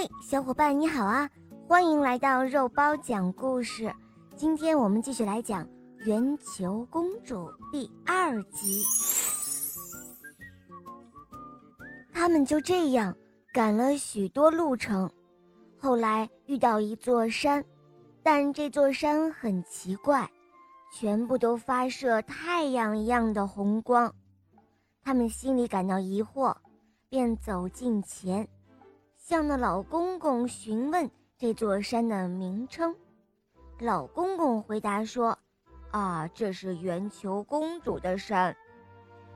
嘿，小伙伴你好啊！欢迎来到肉包讲故事。今天我们继续来讲《圆球公主》第二集。他们就这样赶了许多路程，后来遇到一座山，但这座山很奇怪，全部都发射太阳一样的红光。他们心里感到疑惑，便走近前。向那老公公询问这座山的名称，老公公回答说：“啊，这是圆球公主的山。”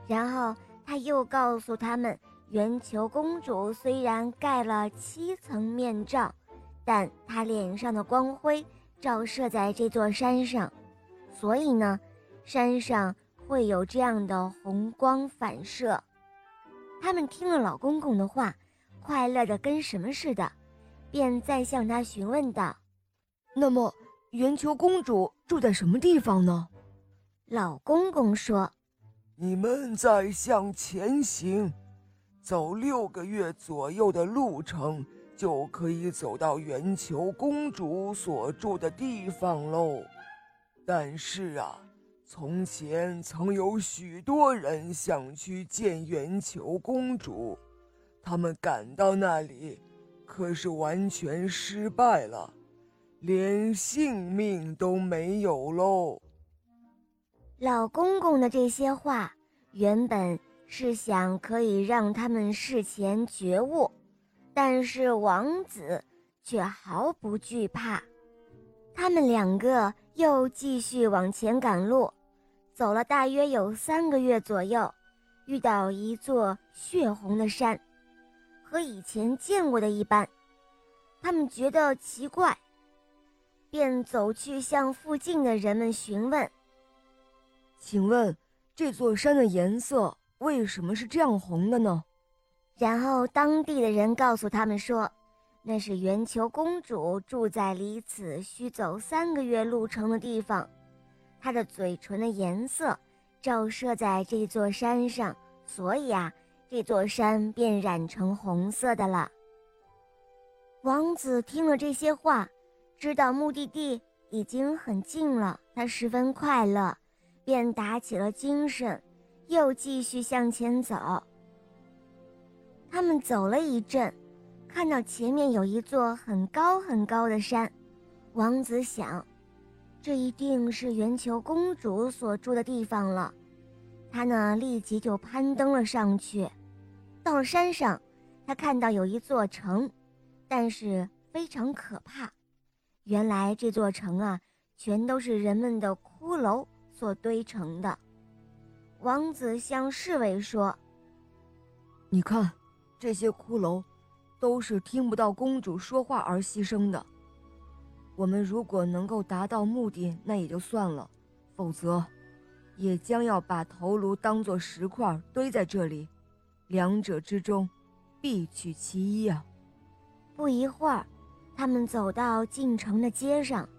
然后他又告诉他们，圆球公主虽然盖了七层面罩，但她脸上的光辉照射在这座山上，所以呢，山上会有这样的红光反射。他们听了老公公的话。快乐的跟什么似的，便再向他询问道：“那么，圆球公主住在什么地方呢？”老公公说：“你们再向前行，走六个月左右的路程，就可以走到圆球公主所住的地方喽。但是啊，从前曾有许多人想去见圆球公主。”他们赶到那里，可是完全失败了，连性命都没有喽。老公公的这些话原本是想可以让他们事前觉悟，但是王子却毫不惧怕。他们两个又继续往前赶路，走了大约有三个月左右，遇到一座血红的山。和以前见过的一般，他们觉得奇怪，便走去向附近的人们询问：“请问这座山的颜色为什么是这样红的呢？”然后当地的人告诉他们说：“那是圆球公主住在离此需走三个月路程的地方，她的嘴唇的颜色照射在这座山上，所以啊。”这座山便染成红色的了。王子听了这些话，知道目的地已经很近了，他十分快乐，便打起了精神，又继续向前走。他们走了一阵，看到前面有一座很高很高的山，王子想，这一定是圆球公主所住的地方了。他呢，立即就攀登了上去。到了山上，他看到有一座城，但是非常可怕。原来这座城啊，全都是人们的骷髅所堆成的。王子向侍卫说：“你看，这些骷髅，都是听不到公主说话而牺牲的。我们如果能够达到目的，那也就算了；否则，也将要把头颅当做石块堆在这里。”两者之中，必取其一啊！不一会儿，他们走到进城的街上，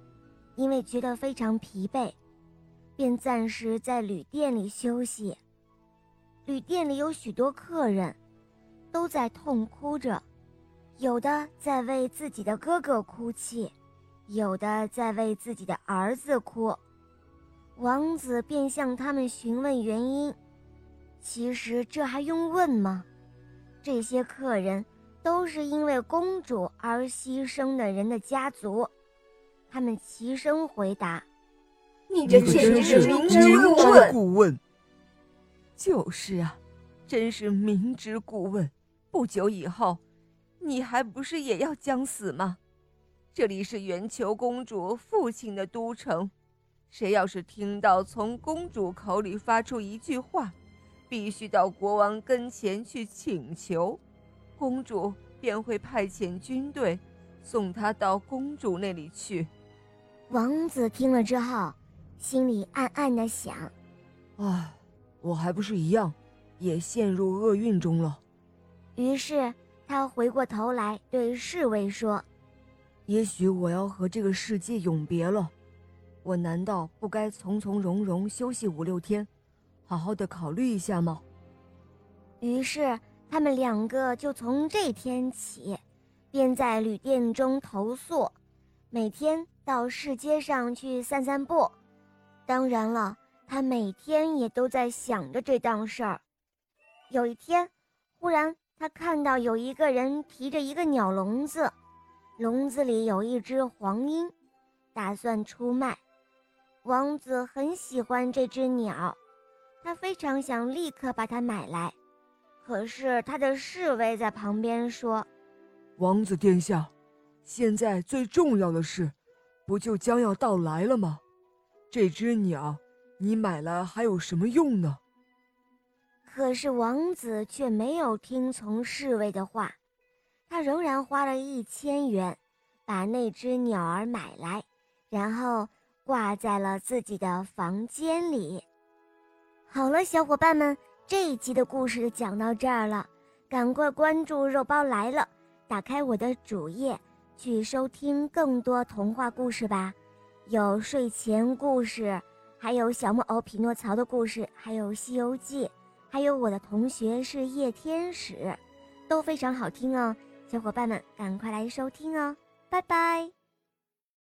因为觉得非常疲惫，便暂时在旅店里休息。旅店里有许多客人，都在痛哭着，有的在为自己的哥哥哭泣，有的在为自己的儿子哭。王子便向他们询问原因。其实这还用问吗？这些客人都是因为公主而牺牲的人的家族，他们齐声回答：“你这简直是明知故问。”就是啊，真是明知故问。不久以后，你还不是也要将死吗？这里是圆球公主父亲的都城，谁要是听到从公主口里发出一句话，必须到国王跟前去请求，公主便会派遣军队送他到公主那里去。王子听了之后，心里暗暗的想：“唉，我还不是一样，也陷入厄运中了。”于是他回过头来对侍卫说：“也许我要和这个世界永别了，我难道不该从从容容休息五六天？”好好的考虑一下吗？于是他们两个就从这天起，便在旅店中投宿，每天到市街上去散散步。当然了，他每天也都在想着这档事儿。有一天，忽然他看到有一个人提着一个鸟笼子，笼子里有一只黄莺，打算出卖。王子很喜欢这只鸟，他非常想立刻把它买来。可是他的侍卫在旁边说：“王子殿下，现在最重要的事，不就将要到来了吗？这只鸟，你买来还有什么用呢？”可是王子却没有听从侍卫的话，他仍然花了一千元，把那只鸟儿买来，然后。挂在了自己的房间里。好了，小伙伴们，这一集的故事就讲到这儿了，赶快关注“肉包来了”，打开我的主页去收听更多童话故事吧，有睡前故事，还有小木偶匹诺曹的故事，还有《西游记》，还有我的同学是夜天使，都非常好听哦。小伙伴们，赶快来收听哦，拜拜。